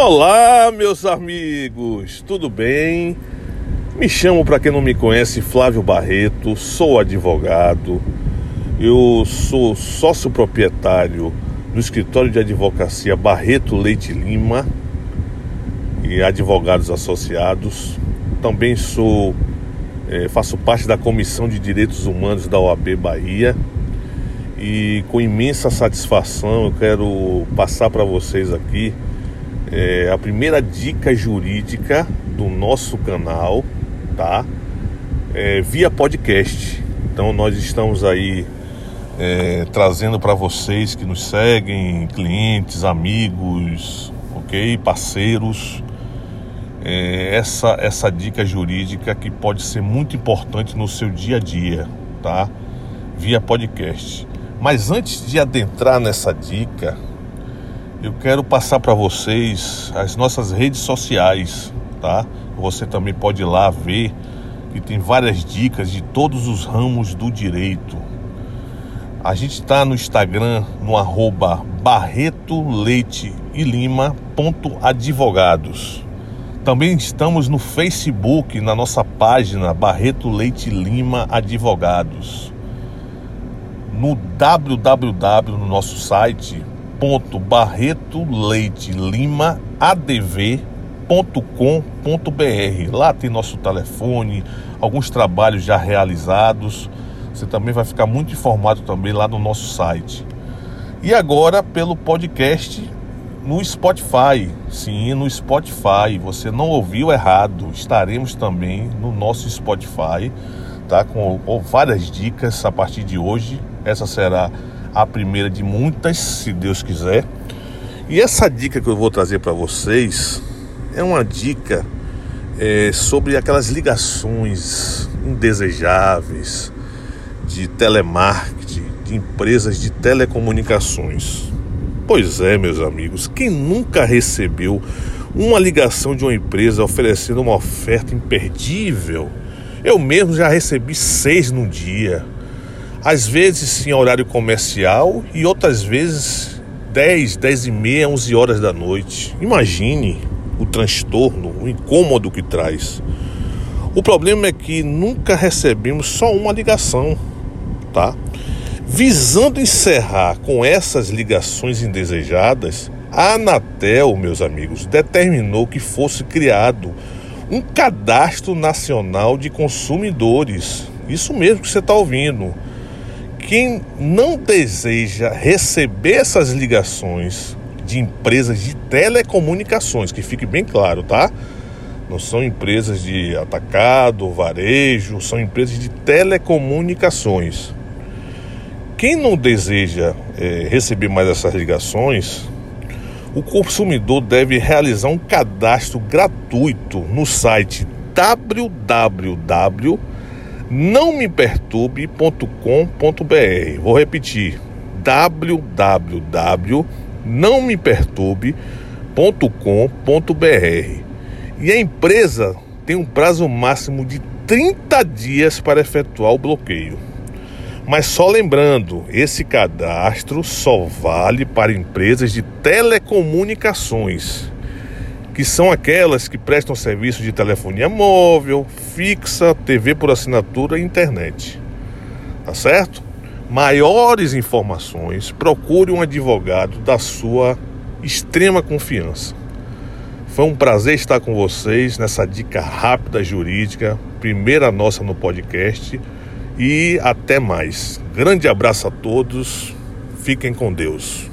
Olá, meus amigos, tudo bem? Me chamo, para quem não me conhece, Flávio Barreto, sou advogado, eu sou sócio proprietário do escritório de advocacia Barreto Leite Lima e advogados associados. Também sou, é, faço parte da Comissão de Direitos Humanos da OAB Bahia e com imensa satisfação eu quero passar para vocês aqui é, a primeira dica jurídica do nosso canal, tá? É, via podcast. Então nós estamos aí é, trazendo para vocês que nos seguem, clientes, amigos, ok, parceiros, é, essa essa dica jurídica que pode ser muito importante no seu dia a dia, tá? Via podcast. Mas antes de adentrar nessa dica, eu quero passar para vocês as nossas redes sociais, tá? Você também pode ir lá ver que tem várias dicas de todos os ramos do direito. A gente está no Instagram no arroba Barreto Leite e Lima ponto advogados. Também estamos no Facebook, na nossa página Barreto Leite Lima Advogados no www no nosso site ponto Barreto Leite Lima adv.com.br. Lá tem nosso telefone, alguns trabalhos já realizados. Você também vai ficar muito informado também lá no nosso site. E agora pelo podcast no Spotify. Sim, no Spotify. Você não ouviu errado. Estaremos também no nosso Spotify, tá? Com, com várias dicas a partir de hoje essa será a primeira de muitas, se Deus quiser. E essa dica que eu vou trazer para vocês é uma dica é, sobre aquelas ligações indesejáveis de telemarketing, de empresas de telecomunicações. Pois é, meus amigos, quem nunca recebeu uma ligação de uma empresa oferecendo uma oferta imperdível? Eu mesmo já recebi seis no dia às vezes em horário comercial e outras vezes 10, 10 e meia, 11 horas da noite. Imagine o transtorno, o incômodo que traz. O problema é que nunca recebemos só uma ligação, tá? Visando encerrar com essas ligações indesejadas, a Anatel, meus amigos, determinou que fosse criado um cadastro nacional de consumidores. Isso mesmo que você está ouvindo quem não deseja receber essas ligações de empresas de telecomunicações, que fique bem claro, tá? Não são empresas de atacado, varejo, são empresas de telecomunicações. Quem não deseja é, receber mais essas ligações, o consumidor deve realizar um cadastro gratuito no site www não me perturbe.com.br. Vou repetir: www.nãomeperturbe.com.br. E a empresa tem um prazo máximo de 30 dias para efetuar o bloqueio. Mas só lembrando, esse cadastro só vale para empresas de telecomunicações que são aquelas que prestam serviço de telefonia móvel, fixa, TV por assinatura e internet. Tá certo? Maiores informações, procure um advogado da sua extrema confiança. Foi um prazer estar com vocês nessa dica rápida jurídica, primeira nossa no podcast. E até mais. Grande abraço a todos. Fiquem com Deus.